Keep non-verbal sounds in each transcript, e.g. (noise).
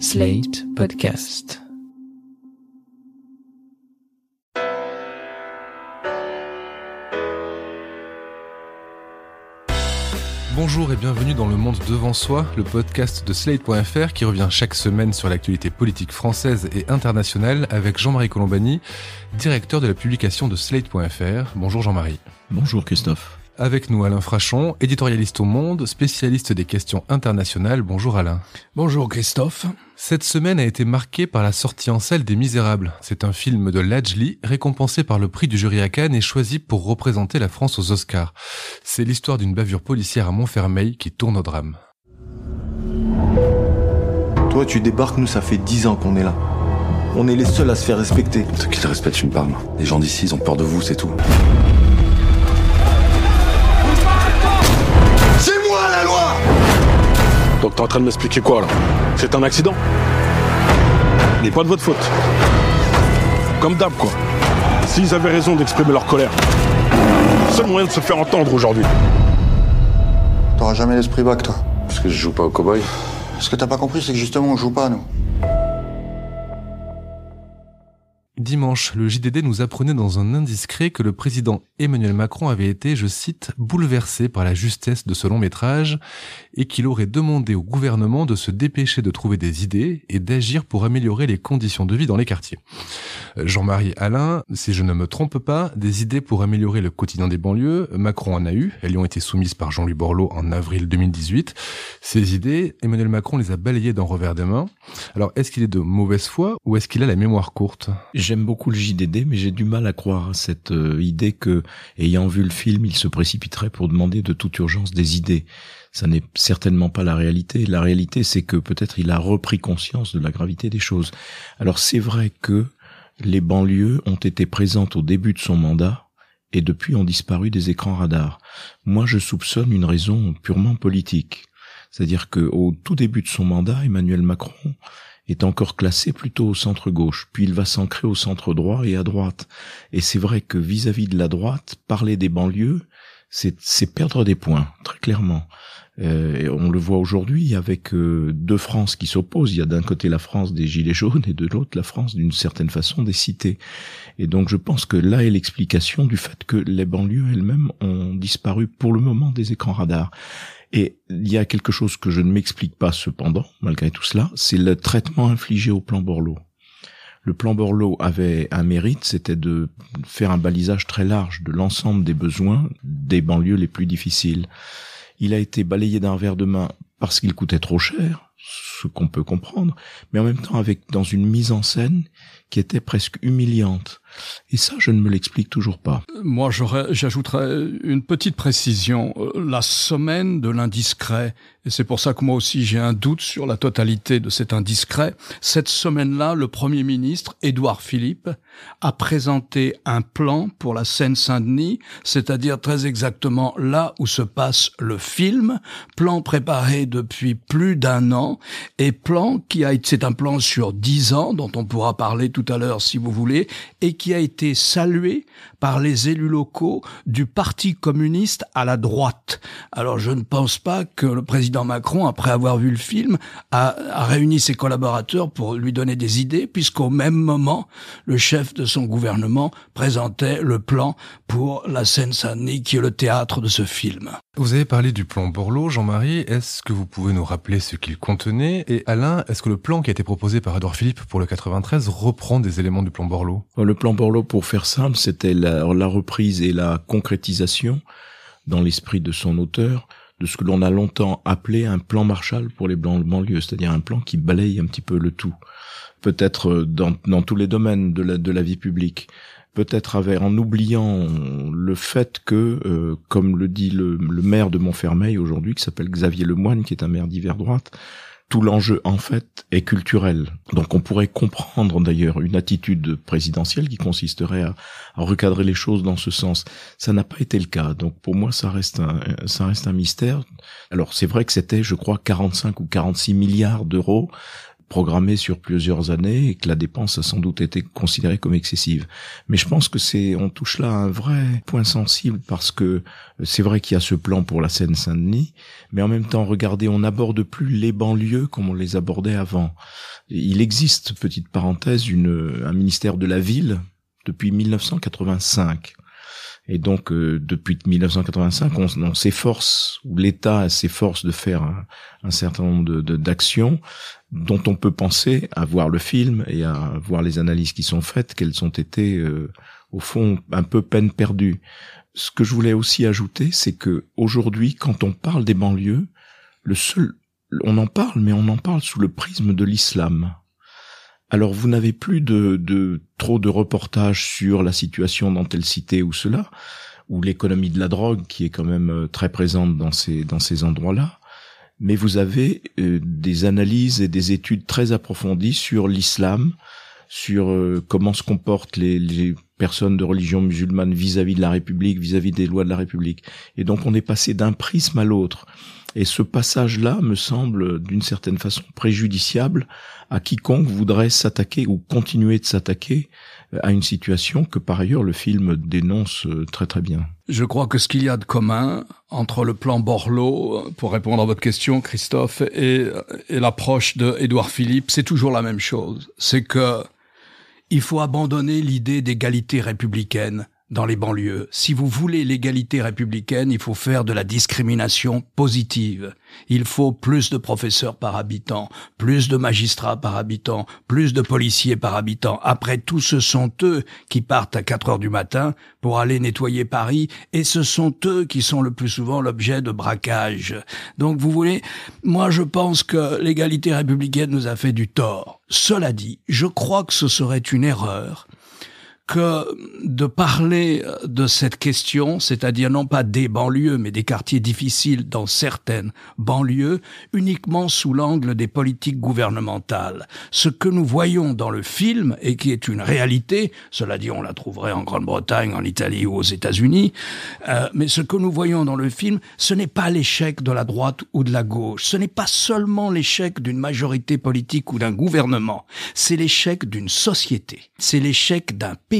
Slate Podcast. Bonjour et bienvenue dans Le Monde Devant Soi, le podcast de Slate.fr qui revient chaque semaine sur l'actualité politique française et internationale avec Jean-Marie Colombani, directeur de la publication de Slate.fr. Bonjour Jean-Marie. Bonjour Christophe. Avec nous Alain Frachon, éditorialiste au Monde, spécialiste des questions internationales. Bonjour Alain. Bonjour Christophe. Cette semaine a été marquée par la sortie en salle des Misérables. C'est un film de Lajli, récompensé par le prix du jury à Cannes et choisi pour représenter la France aux Oscars. C'est l'histoire d'une bavure policière à Montfermeil qui tourne au drame. Toi, tu débarques, nous, ça fait dix ans qu'on est là. On est les seuls à se faire respecter. Ceux qui te respectent une palme. Les gens d'ici, ils ont peur de vous, c'est tout. Donc t'es en train de m'expliquer quoi là? C'est un accident? Mais pas de votre faute. Comme d'hab quoi. S'ils avaient raison d'exprimer leur colère. Seul moyen de se faire entendre aujourd'hui. T'auras jamais l'esprit bac, toi. Parce que je joue pas au cow-boy. Ce que t'as pas compris, c'est que justement, on joue pas, nous. Dimanche, le JDD nous apprenait dans un indiscret que le président Emmanuel Macron avait été, je cite, bouleversé par la justesse de ce long métrage et qu'il aurait demandé au gouvernement de se dépêcher de trouver des idées et d'agir pour améliorer les conditions de vie dans les quartiers. Euh, Jean-Marie Alain, si je ne me trompe pas, des idées pour améliorer le quotidien des banlieues, Macron en a eu, elles lui ont été soumises par Jean-Louis Borloo en avril 2018. Ces idées, Emmanuel Macron les a balayées d'un revers des mains. Alors, est-ce qu'il est de mauvaise foi ou est-ce qu'il a la mémoire courte? J'aime beaucoup le JDD, mais j'ai du mal à croire à cette euh, idée que, ayant vu le film, il se précipiterait pour demander de toute urgence des idées. Ça n'est certainement pas la réalité. La réalité, c'est que peut-être il a repris conscience de la gravité des choses. Alors c'est vrai que les banlieues ont été présentes au début de son mandat et depuis ont disparu des écrans radars. Moi, je soupçonne une raison purement politique. C'est-à-dire que au tout début de son mandat, Emmanuel Macron est encore classé plutôt au centre gauche, puis il va s'ancrer au centre droit et à droite. Et c'est vrai que vis-à-vis de la droite, parler des banlieues, c'est perdre des points, très clairement. Euh, et on le voit aujourd'hui avec euh, deux France qui s'opposent. Il y a d'un côté la France des Gilets jaunes et de l'autre la France d'une certaine façon des cités. Et donc je pense que là est l'explication du fait que les banlieues elles-mêmes ont disparu pour le moment des écrans radars. Et il y a quelque chose que je ne m'explique pas cependant, malgré tout cela, c'est le traitement infligé au plan Borloo. Le plan Borloo avait un mérite, c'était de faire un balisage très large de l'ensemble des besoins des banlieues les plus difficiles. Il a été balayé d'un revers de main parce qu'il coûtait trop cher, ce qu'on peut comprendre, mais en même temps avec dans une mise en scène qui était presque humiliante. Et ça, je ne me l'explique toujours pas. Moi, j'ajouterais une petite précision. Euh, La semaine de l'indiscret, et c'est pour ça que moi aussi j'ai un doute sur la totalité de cet indiscret. Cette semaine-là, le Premier ministre, Édouard Philippe, a présenté un plan pour la Seine-Saint-Denis, c'est-à-dire très exactement là où se passe le film, plan préparé depuis plus d'un an, et plan qui a été, c'est un plan sur dix ans, dont on pourra parler tout à l'heure si vous voulez, et qui a été salué par les élus locaux du Parti communiste à la droite. Alors je ne pense pas que le président Macron, après avoir vu le film, a, a réuni ses collaborateurs pour lui donner des idées, puisqu'au même moment, le chef de son gouvernement présentait le plan pour la Seine-Saint-Denis, qui est le théâtre de ce film. Vous avez parlé du plan Borloo, Jean-Marie. Est-ce que vous pouvez nous rappeler ce qu'il contenait? Et Alain, est-ce que le plan qui a été proposé par Edouard Philippe pour le 93 reprend des éléments du plan Borloo? Le plan Borloo, pour faire simple, c'était la, reprise et la concrétisation dans l'esprit de son auteur de ce que l'on a longtemps appelé un plan Marshall pour les blancs banlieues, c'est-à-dire un plan qui balaye un petit peu le tout, peut-être euh, dans, tous les domaines de la vie publique, peut-être avec, en oubliant le fait que, euh, comme le dit le, le maire de Montfermeil aujourd'hui, qui s'appelle Xavier Lemoine, qui est un maire d'hiver droite, tout l'enjeu en fait est culturel. Donc on pourrait comprendre d'ailleurs une attitude présidentielle qui consisterait à, à, recadrer les choses dans ce sens. Ça n'a pas été le cas. Donc pour moi ça reste un, ça reste un mystère. Alors c'est vrai que c'était je crois 45 ou 46 milliards d'euros programmée sur plusieurs années et que la dépense a sans doute été considérée comme excessive. Mais je pense que c'est, on touche là un vrai point sensible parce que c'est vrai qu'il y a ce plan pour la Seine-Saint-Denis, mais en même temps, regardez, on n'aborde plus les banlieues comme on les abordait avant. Il existe, petite parenthèse, une, un ministère de la ville depuis 1985. Et donc, euh, depuis 1985, on, s'efforce, ou l'État s'efforce de faire un, certain nombre d'actions dont on peut penser à voir le film et à voir les analyses qui sont faites, qu'elles ont été, euh, au fond, un peu peine perdue. Ce que je voulais aussi ajouter, c'est que aujourd'hui, quand on parle des banlieues, le seul, on en parle, mais on en parle sous le prisme de l'islam. Alors vous n'avez plus de, de, trop de reportages sur la situation dans telle cité ou cela, ou l'économie de la drogue qui est quand même euh, très présente dans ces dans ces endroits-là, mais vous avez euh, des analyses et des études très approfondies sur l'islam, sur euh, comment se comportent les, les, personnes de religion musulmane vis-à-vis de la République, vis-à-vis -vis des lois de la République. Et donc on est passé d'un prisme à l'autre. Et ce passage-là me semble d'une certaine façon préjudiciable à quiconque voudrait s'attaquer ou continuer de s'attaquer euh, à une situation que par ailleurs le film dénonce euh, très très bien. Je crois que ce qu'il y a de commun entre le plan Borloo, pour répondre à votre question, Christophe, et, et l'approche de Édouard Philippe, c'est toujours la même chose. C'est que il faut abandonner l'idée d'égalité républicaine dans les banlieues. Si vous voulez l'égalité républicaine, il faut faire de la discrimination positive. Il faut plus de professeurs par habitant, plus de magistrats par habitant, plus de policiers par habitant. Après tout, ce sont eux qui partent à 4 heures du matin pour aller nettoyer Paris et ce sont eux qui sont le plus souvent l'objet de braquages. Donc vous voulez, moi je pense que l'égalité républicaine nous a fait du tort. Cela dit, je crois que ce serait une erreur que de parler de cette question, c'est-à-dire non pas des banlieues, mais des quartiers difficiles dans certaines banlieues, uniquement sous l'angle des politiques gouvernementales. Ce que nous voyons dans le film, et qui est une réalité, cela dit on la trouverait en Grande-Bretagne, en Italie ou aux États-Unis, euh, mais ce que nous voyons dans le film, ce n'est pas l'échec de la droite ou de la gauche, ce n'est pas seulement l'échec d'une majorité politique ou d'un gouvernement, c'est l'échec d'une société, c'est l'échec d'un pays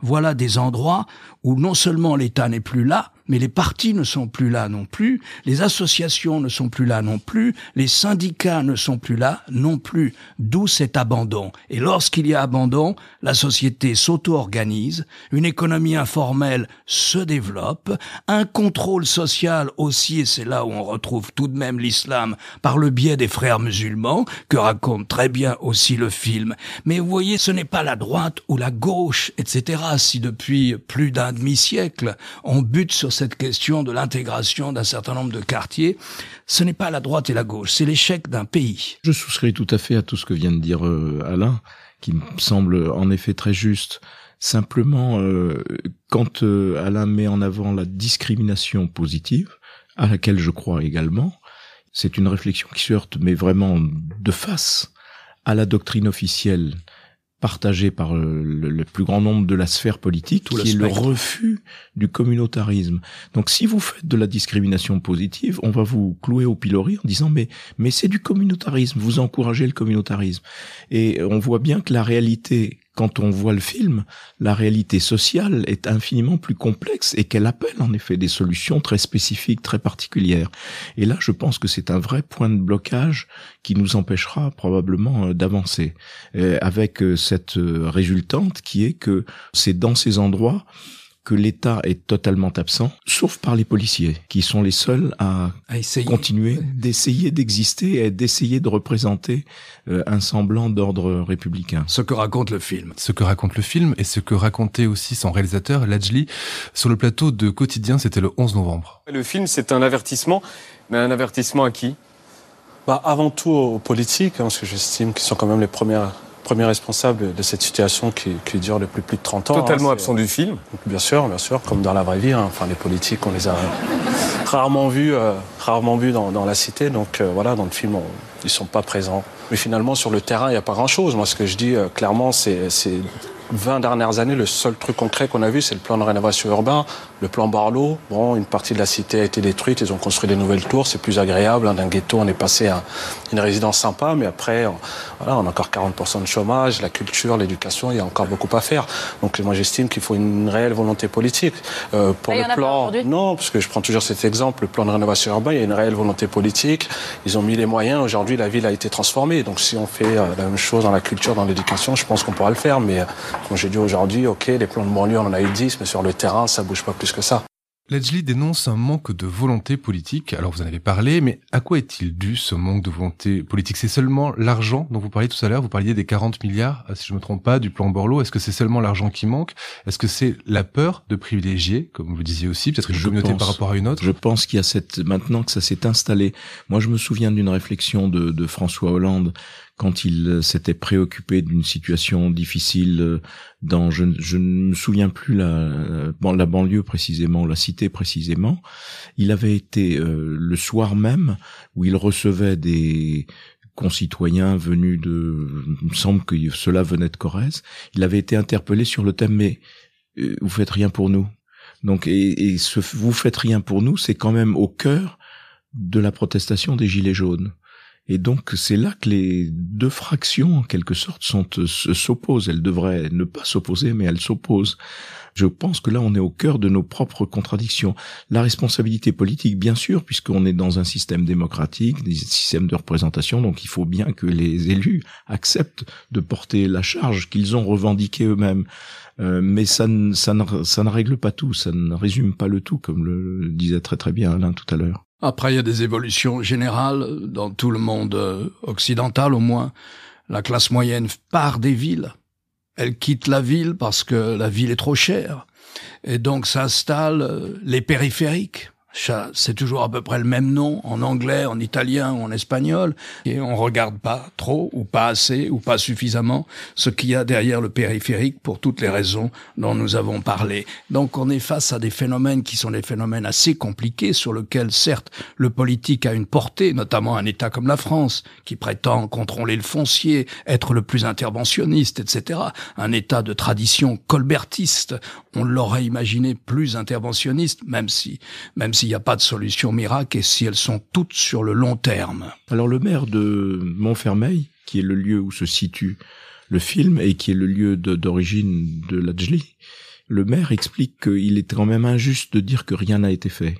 voilà des endroits où non seulement l'État n'est plus là, mais les partis ne sont plus là non plus, les associations ne sont plus là non plus, les syndicats ne sont plus là non plus, d'où cet abandon. Et lorsqu'il y a abandon, la société s'auto-organise, une économie informelle se développe, un contrôle social aussi, et c'est là où on retrouve tout de même l'islam par le biais des frères musulmans, que raconte très bien aussi le film. Mais vous voyez, ce n'est pas la droite ou la gauche, etc. Si depuis plus d'un demi-siècle, on bute sur cette question de l'intégration d'un certain nombre de quartiers, ce n'est pas la droite et la gauche, c'est l'échec d'un pays. Je souscris tout à fait à tout ce que vient de dire euh, Alain, qui me semble en effet très juste. Simplement, euh, quand euh, Alain met en avant la discrimination positive, à laquelle je crois également, c'est une réflexion qui se heurte, mais vraiment de face, à la doctrine officielle partagé par euh, le, plus grand nombre de la sphère politique, Tout qui est le refus du communautarisme. Donc si vous faites de la discrimination positive, on va vous clouer au pilori en disant mais mais c'est du communautarisme, vous encouragez le communautarisme. Et on voit bien que la réalité quand on voit le film, la réalité sociale est infiniment plus complexe et qu'elle appelle en effet des solutions très spécifiques, très particulières. Et là, je pense que c'est un vrai point de blocage qui nous empêchera probablement euh, d'avancer, euh, avec euh, cette résultante qui est que c'est dans ces endroits que l'État est totalement absent, sauf par les policiers, qui sont les seuls à, continuer d'essayer d'exister et d'essayer de représenter euh, un semblant d'ordre républicain. Ce que raconte le film. Ce que raconte le film et ce que racontait aussi son réalisateur, Lajli, sur le plateau de Quotidien, c'était le 11 novembre. Le film, c'est un avertissement, mais un avertissement à qui? Bah, Avant tout aux politiques, hein, parce que j'estime qu'ils sont quand même les premières premier responsable de cette situation qui, qui, dure depuis plus de 30 ans. Totalement hein, absent du film Bien sûr, bien sûr, comme dans la vraie vie. Hein. Enfin, les politiques, on les a rarement vus, euh, rarement vus dans, dans, la cité. Donc euh, voilà, dans le film, on, ils sont pas présents. Mais finalement, sur le terrain, il n'y a pas grand-chose. Moi, ce que je dis euh, clairement, c'est 20 dernières années, le seul truc concret qu'on a vu, c'est le plan de rénovation urbain, le plan Barlow. Bon, une partie de la cité a été détruite, ils ont construit des nouvelles tours, c'est plus agréable. Hein. D'un ghetto, on est passé à une résidence sympa, mais après, on, voilà, on a encore 40% de chômage, la culture, l'éducation, il y a encore beaucoup à faire. Donc moi, j'estime qu'il faut une réelle volonté politique. Euh, pour le plan, non, parce que je prends toujours cet exemple, le plan de rénovation urbain, il y a une réelle volonté politique. Ils ont mis les moyens. Aujourd'hui, la ville a été transformée. Donc si on fait euh, la même chose dans la culture, dans l'éducation, je pense qu'on pourra le faire. Mais euh, comme j'ai dit aujourd'hui, ok, les plans de banlieue, on en a eu 10, mais sur le terrain, ça bouge pas plus que ça. Ledgely dénonce un manque de volonté politique. Alors vous en avez parlé, mais à quoi est-il dû ce manque de volonté politique? C'est seulement l'argent dont vous parliez tout à l'heure? Vous parliez des 40 milliards, si je me trompe pas, du plan Borloo. Est-ce que c'est seulement l'argent qui manque? Est-ce que c'est la peur de privilégier, comme vous le disiez aussi, peut-être une communauté par rapport à une autre? Je pense qu'il y a cette maintenant que ça s'est installé. Moi, je me souviens d'une réflexion de, de François Hollande quand il euh, s'était préoccupé d'une situation difficile euh, dans je, ne me souviens plus la bon, la banlieue précisément la cité précisément. Il avait été euh, le soir même où il recevait des concitoyens venus de il me semble que cela venait de Corrèze il avait été interpellé sur le thème mais vous faites rien pour nous. Donc et, et ce vous faites rien pour nous c'est quand même au cœur de la protestation des gilets jaunes et donc c'est là que les deux fractions, en quelque sorte, sont euh, s'opposent. Elles devraient ne pas s'opposer, mais elles s'opposent. Je pense que là, on est au cœur de nos propres contradictions. La responsabilité politique, bien sûr, puisqu'on est dans un système démocratique, des systèmes de représentation, donc il faut bien que les élus acceptent de porter la charge qu'ils ont revendiquée eux-mêmes. Euh, mais ça ne, ça, ne, ça ne règle pas tout, ça ne résume pas le tout, comme le disait très très bien Alain tout à l'heure. Après, il y a des évolutions générales dans tout le monde euh, occidental au moins. La classe moyenne part des villes. Elle quitte la ville parce que la ville est trop chère. Et donc s'installent euh, les périphériques c'est toujours à peu près le même nom en anglais, en italien ou en espagnol, et on regarde pas trop ou pas assez ou pas suffisamment ce qu'il y a derrière le périphérique pour toutes les raisons dont nous avons parlé. Donc on est face à des phénomènes qui sont des phénomènes assez compliqués sur lesquels certes le politique a une portée, notamment un État comme la France qui prétend contrôler le foncier, être le plus interventionniste, etc. Un État de tradition colbertiste, on l'aurait imaginé plus interventionniste, même si, même s'il n'y a pas de solution miracle et si elles sont toutes sur le long terme. Alors le maire de Montfermeil, qui est le lieu où se situe le film et qui est le lieu d'origine de, de Lajli, le maire explique qu'il est quand même injuste de dire que rien n'a été fait.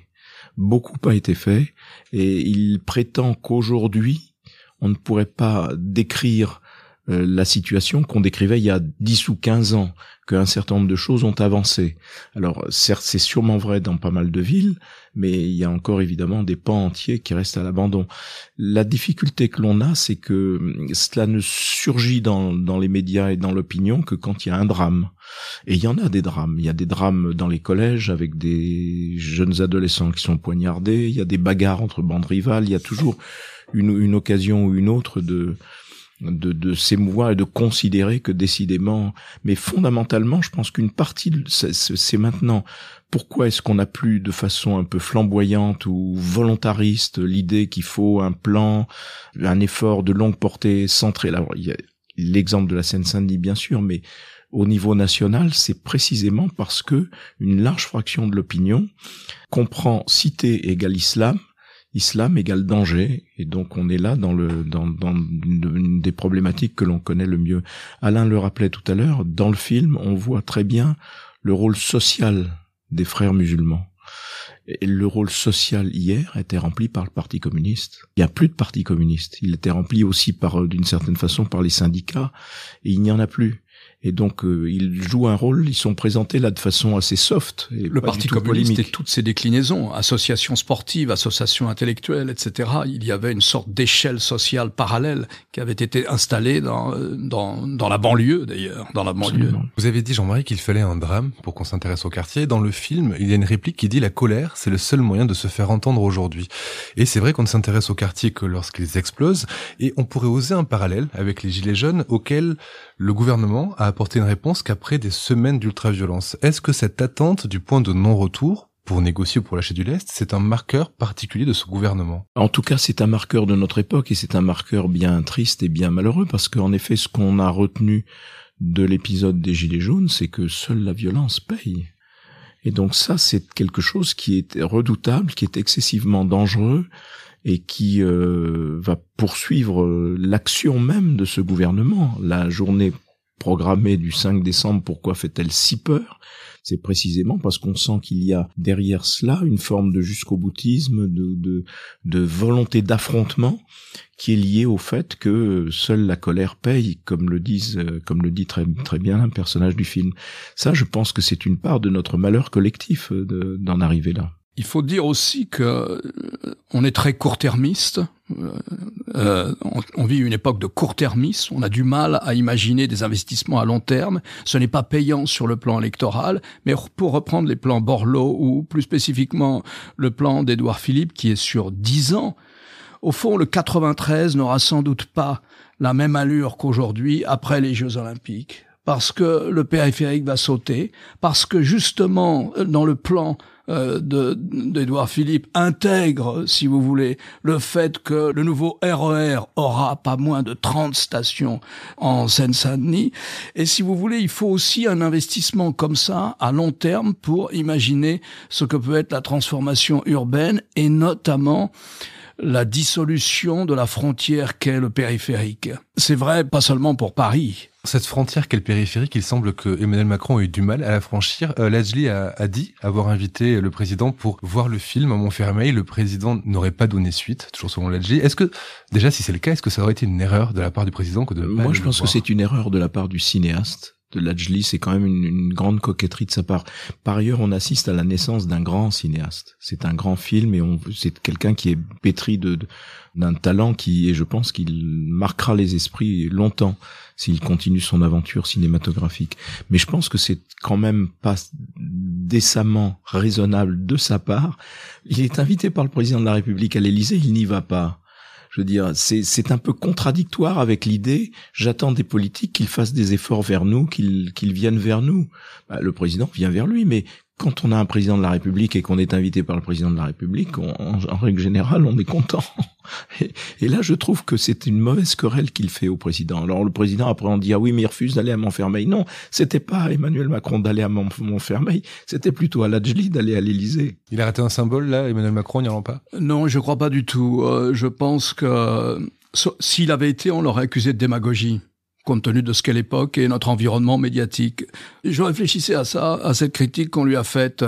Beaucoup a été fait et il prétend qu'aujourd'hui, on ne pourrait pas décrire euh, la situation qu'on décrivait il y a 10 ou 15 ans, qu'un certain nombre de choses ont avancé. Alors certes, c'est sûrement vrai dans pas mal de villes, mais il y a encore évidemment des pans entiers qui restent à l'abandon. La difficulté que l'on a, c'est que hum, cela ne surgit dans, dans les médias et dans l'opinion que quand il y a un drame. Et il y en a des drames. Il y a des drames dans les collèges avec des jeunes adolescents qui sont poignardés. Il y a des bagarres entre bandes rivales. Il y a toujours une, une occasion ou une autre de de, de s'émouvoir et de considérer que décidément, mais fondamentalement, je pense qu'une partie, c'est maintenant pourquoi est-ce qu'on n'a plus de façon un peu flamboyante ou volontariste l'idée qu'il faut un plan, un effort de longue portée centré? L'exemple de la Seine-Saint-Denis, bien sûr, mais au niveau national, c'est précisément parce que une large fraction de l'opinion comprend cité égale islam islam égale danger, et donc on est là dans le dans, dans une des problématiques que l'on connaît le mieux. Alain le rappelait tout à l'heure, dans le film, on voit très bien le rôle social des frères musulmans. Et le rôle social hier était rempli par le Parti communiste. Il n'y a plus de Parti communiste. Il était rempli aussi par, d'une certaine façon, par les syndicats, et il n'y en a plus et donc euh, ils jouent un rôle, ils sont présentés là de façon assez soft. Et le Parti communiste et toutes ses déclinaisons, associations sportives, associations intellectuelles, etc. Il y avait une sorte d'échelle sociale parallèle qui avait été installée dans euh, dans, dans la banlieue d'ailleurs, dans la banlieue. Vous avez dit Jean-Marie qu'il fallait un drame pour qu'on s'intéresse au quartier. Dans le film, il y a une réplique qui dit la colère, c'est le seul moyen de se faire entendre aujourd'hui. Et c'est vrai qu'on ne s'intéresse au quartier que lorsqu'ils explosent. Et on pourrait oser un parallèle avec les gilets jaunes auxquels le gouvernement a apporté une réponse qu'après des semaines d'ultra-violence. Est-ce que cette attente du point de non-retour pour négocier ou pour lâcher du lest, c'est un marqueur particulier de ce gouvernement? En tout cas, c'est un marqueur de notre époque et c'est un marqueur bien triste et bien malheureux parce qu'en effet, ce qu'on a retenu de l'épisode des Gilets jaunes, c'est que seule la violence paye. Et donc ça, c'est quelque chose qui est redoutable, qui est excessivement dangereux et qui euh, va poursuivre l'action même de ce gouvernement. La journée programmée du 5 décembre, pourquoi fait-elle si peur? C'est précisément parce qu'on sent qu'il y a derrière cela une forme de jusqu'au boutisme, de, de, de volonté d'affrontement qui est liée au fait que seule la colère paye, comme le disent, comme le dit très, très bien un personnage du film. Ça, je pense que c'est une part de notre malheur collectif euh, d'en arriver là. Il faut dire aussi que euh, on est très court-termiste. Euh, euh, on, vit une époque de court-termisme. On a du mal à imaginer des investissements à long terme. Ce n'est pas payant sur le plan électoral. Mais pour reprendre les plans Borloo ou plus spécifiquement le plan d'Édouard Philippe qui est sur 10 ans, au fond, le 93 n'aura sans doute pas la même allure qu'aujourd'hui après les Jeux Olympiques. Parce que le périphérique va sauter, parce que justement, dans le plan euh, d'Edouard Philippe intègre, si vous voulez, le fait que le nouveau RER e aura pas moins de 30 stations en Seine-Saint-Denis. Et si vous voulez, il faut aussi un investissement comme ça à long terme pour imaginer ce que peut être la transformation urbaine et notamment la dissolution de la frontière qu'est le périphérique. C'est vrai pas seulement pour Paris. Cette frontière qu'est le périphérique, il semble que Emmanuel Macron a eu du mal à la franchir. Euh, a, a, dit avoir invité le président pour voir le film à Montfermeil. Le président n'aurait pas donné suite, toujours selon Ladjli. Est-ce que, déjà, si c'est le cas, est-ce que ça aurait été une erreur de la part du président que de Moi, je pense que c'est une erreur de la part du cinéaste de Lajli, c'est quand même une, une, grande coquetterie de sa part. Par ailleurs, on assiste à la naissance d'un grand cinéaste. C'est un grand film et c'est quelqu'un qui est pétri de, d'un talent qui, et je pense qu'il marquera les esprits longtemps s'il continue son aventure cinématographique. Mais je pense que c'est quand même pas décemment raisonnable de sa part. Il est invité par le président de la République à l'Élysée, il n'y va pas. Je veux dire, c'est un peu contradictoire avec l'idée, j'attends des politiques qu'ils fassent des efforts vers nous, qu'ils qu'ils viennent vers nous. Bah, le président vient vers lui, mais quand on a un président de la République et qu'on est invité par le président de la République, en, règle générale, on est content. (laughs) Et, là, je trouve que c'est une mauvaise querelle qu'il fait au président. Alors le président, après, on dit, ah oui, mais il refuse d'aller à Montfermeil. Non, c'était pas Emmanuel Macron d'aller à Montfermeil, c'était plutôt à Ladjli d'aller à l'Élysée. Il a raté un symbole, là, Emmanuel Macron, n'y allant pas? Non, je crois pas du tout. Euh, je pense que s'il avait été, on l'aurait accusé de démagogie compte tenu de ce qu'est l'époque et notre environnement médiatique. Je réfléchissais à ça, à cette critique qu'on lui a faite.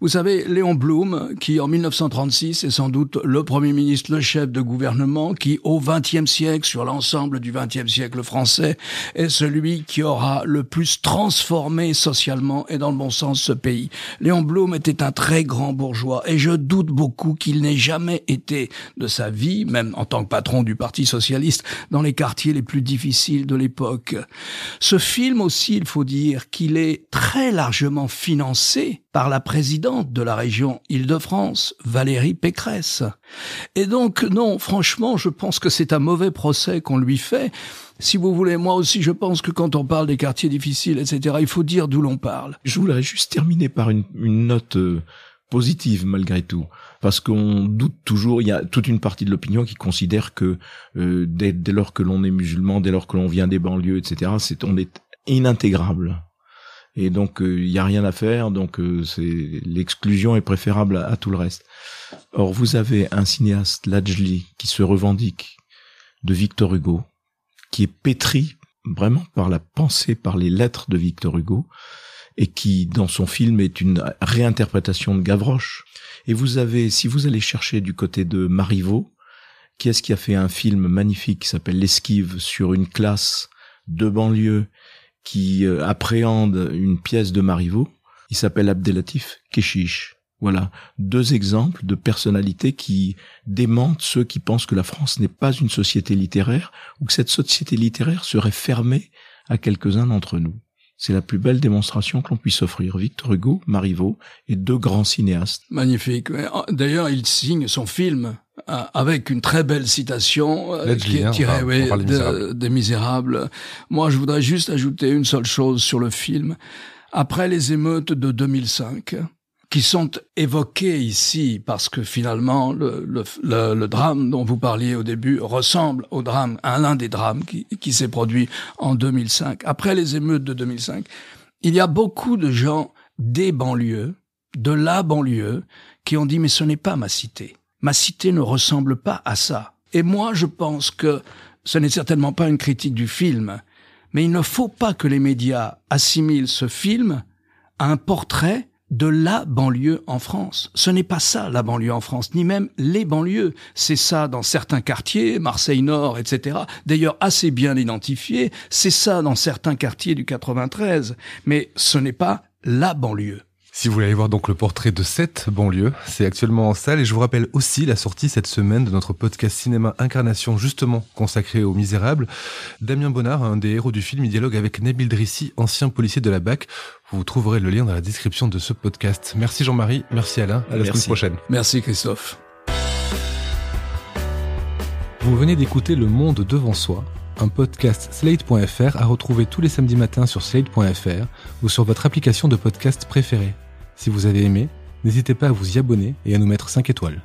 Vous savez, Léon Blum, qui en 1936 est sans doute le Premier ministre, le chef de gouvernement, qui au XXe siècle, sur l'ensemble du XXe siècle français, est celui qui aura le plus transformé socialement et dans le bon sens ce pays. Léon Blum était un très grand bourgeois et je doute beaucoup qu'il n'ait jamais été de sa vie, même en tant que patron du Parti socialiste, dans les quartiers les plus difficiles de l'époque ce film aussi, il faut dire qu'il est très largement financé par la présidente de la région Île-de-France, Valérie Pécresse. Et donc, non, franchement, je pense que c'est un mauvais procès qu'on lui fait. Si vous voulez, moi aussi, je pense que quand on parle des quartiers difficiles, etc., il faut dire d'où l'on parle. Je voudrais juste terminer par une, note euh, positive malgré tout parce qu'on doute toujours. Il y a toute une partie de l'opinion qui considère que euh, dès, lors que l'on est musulman, dès lors que l'on vient des banlieues, etc., c'est on est inintégrable. Et donc euh, il n'y a rien à faire. Donc euh, c'est l'exclusion est préférable à, tout le reste. Or vous avez un cinéaste Lajli qui se revendique de Victor Hugo, qui est pétri vraiment par la pensée, par les lettres de Victor Hugo, et qui, dans son film, est une réinterprétation de Gavroche. Et vous avez, si vous allez chercher du côté de Marivaux, qui est-ce qui a fait un film magnifique qui s'appelle L'esquive sur une classe de banlieue qui euh, appréhende une pièce de Marivaux? Il s'appelle Abdelatif Keshish. Voilà, deux exemples de personnalités qui démentent ceux qui pensent que la France n'est pas une société littéraire ou que cette société littéraire serait fermée à quelques-uns d'entre nous. C'est la plus belle démonstration que l'on puisse offrir. Victor Hugo, Marivaux et deux grands cinéastes. Magnifique. Oh, d'ailleurs, il signe son film euh, avec une très belle citation euh, qui est tirée des Misérables. Moi, je voudrais juste ajouter une seule chose sur le film. Après les émeutes de 2005, qui sont évoqués ici parce que finalement le, le, le, drame dont vous parliez au début ressemble au drame, à l'un des drames qui, qui s'est produit en 2005. Après les émeutes de 2005, il y a beaucoup de gens des banlieues, de la banlieue, qui ont dit mais ce n'est pas ma cité. Ma cité ne ressemble pas à ça. Et moi, je pense que ce n'est certainement pas une critique du film, mais il ne faut pas que les médias assimilent ce film à un portrait de la banlieue en France. Ce n'est pas ça la banlieue en France, ni même les banlieues. C'est ça dans certains quartiers, Marseille Nord, etc. D'ailleurs assez bien identifié. C'est ça dans certains quartiers du 93. Mais ce n'est pas la banlieue. Si vous voulez aller voir donc le portrait de cette banlieue, c'est actuellement en salle et je vous rappelle aussi la sortie cette semaine de notre podcast cinéma Incarnation justement consacré aux misérables. Damien Bonnard, un des héros du film, il dialogue avec Nabil Drissi, ancien policier de la BAC. Vous trouverez le lien dans la description de ce podcast. Merci Jean-Marie, merci Alain, à la semaine prochaine. Merci Christophe. Vous venez d'écouter Le Monde devant soi, un podcast slate.fr à retrouver tous les samedis matins sur slate.fr ou sur votre application de podcast préférée. Si vous avez aimé, n'hésitez pas à vous y abonner et à nous mettre 5 étoiles.